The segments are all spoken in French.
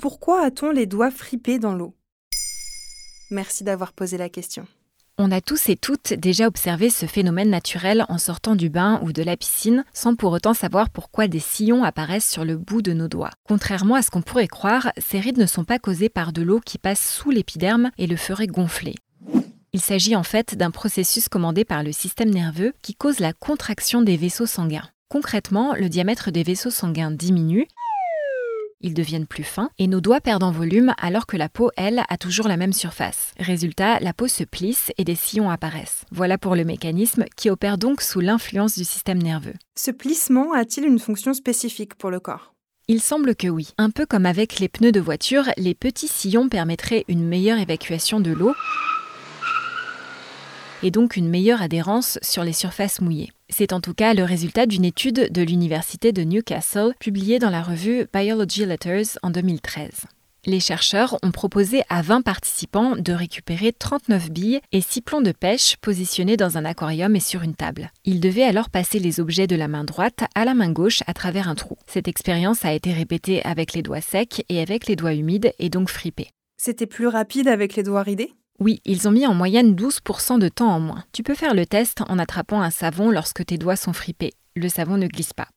Pourquoi a-t-on les doigts fripés dans l'eau? Merci d'avoir posé la question. On a tous et toutes déjà observé ce phénomène naturel en sortant du bain ou de la piscine sans pour autant savoir pourquoi des sillons apparaissent sur le bout de nos doigts. Contrairement à ce qu'on pourrait croire, ces rides ne sont pas causées par de l'eau qui passe sous l'épiderme et le ferait gonfler. Il s'agit en fait d'un processus commandé par le système nerveux qui cause la contraction des vaisseaux sanguins. Concrètement, le diamètre des vaisseaux sanguins diminue ils deviennent plus fins et nos doigts perdent en volume alors que la peau, elle, a toujours la même surface. Résultat, la peau se plisse et des sillons apparaissent. Voilà pour le mécanisme qui opère donc sous l'influence du système nerveux. Ce plissement a-t-il une fonction spécifique pour le corps? Il semble que oui. Un peu comme avec les pneus de voiture, les petits sillons permettraient une meilleure évacuation de l'eau et donc une meilleure adhérence sur les surfaces mouillées. C'est en tout cas le résultat d'une étude de l'Université de Newcastle publiée dans la revue Biology Letters en 2013. Les chercheurs ont proposé à 20 participants de récupérer 39 billes et 6 plombs de pêche positionnés dans un aquarium et sur une table. Ils devaient alors passer les objets de la main droite à la main gauche à travers un trou. Cette expérience a été répétée avec les doigts secs et avec les doigts humides et donc fripés. C'était plus rapide avec les doigts ridés? Oui, ils ont mis en moyenne 12% de temps en moins. Tu peux faire le test en attrapant un savon lorsque tes doigts sont fripés. Le savon ne glisse pas.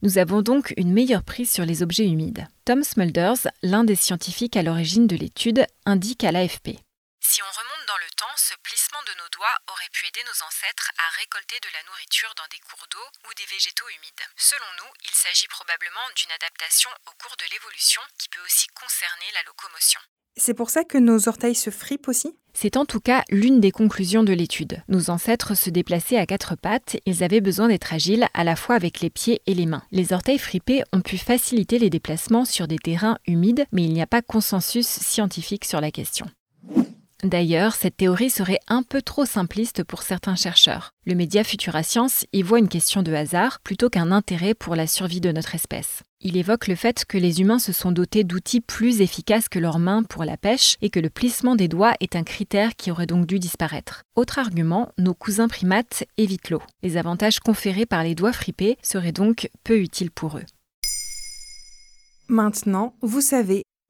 Nous avons donc une meilleure prise sur les objets humides. Tom Smulders, l'un des scientifiques à l'origine de l'étude, indique à l'AFP. Si on remonte dans le temps, ce plissement de nos doigts aurait pu aider nos ancêtres à récolter de la nourriture dans des cours d'eau ou des végétaux humides. Selon nous, il s'agit probablement d'une adaptation au cours de l'évolution qui peut aussi concerner la locomotion. C'est pour ça que nos orteils se fripent aussi? C'est en tout cas l'une des conclusions de l'étude. Nos ancêtres se déplaçaient à quatre pattes, ils avaient besoin d'être agiles à la fois avec les pieds et les mains. Les orteils fripés ont pu faciliter les déplacements sur des terrains humides, mais il n'y a pas consensus scientifique sur la question. D'ailleurs, cette théorie serait un peu trop simpliste pour certains chercheurs. Le média Futura Science y voit une question de hasard plutôt qu'un intérêt pour la survie de notre espèce. Il évoque le fait que les humains se sont dotés d'outils plus efficaces que leurs mains pour la pêche et que le plissement des doigts est un critère qui aurait donc dû disparaître. Autre argument, nos cousins primates évitent l'eau. Les avantages conférés par les doigts fripés seraient donc peu utiles pour eux. Maintenant, vous savez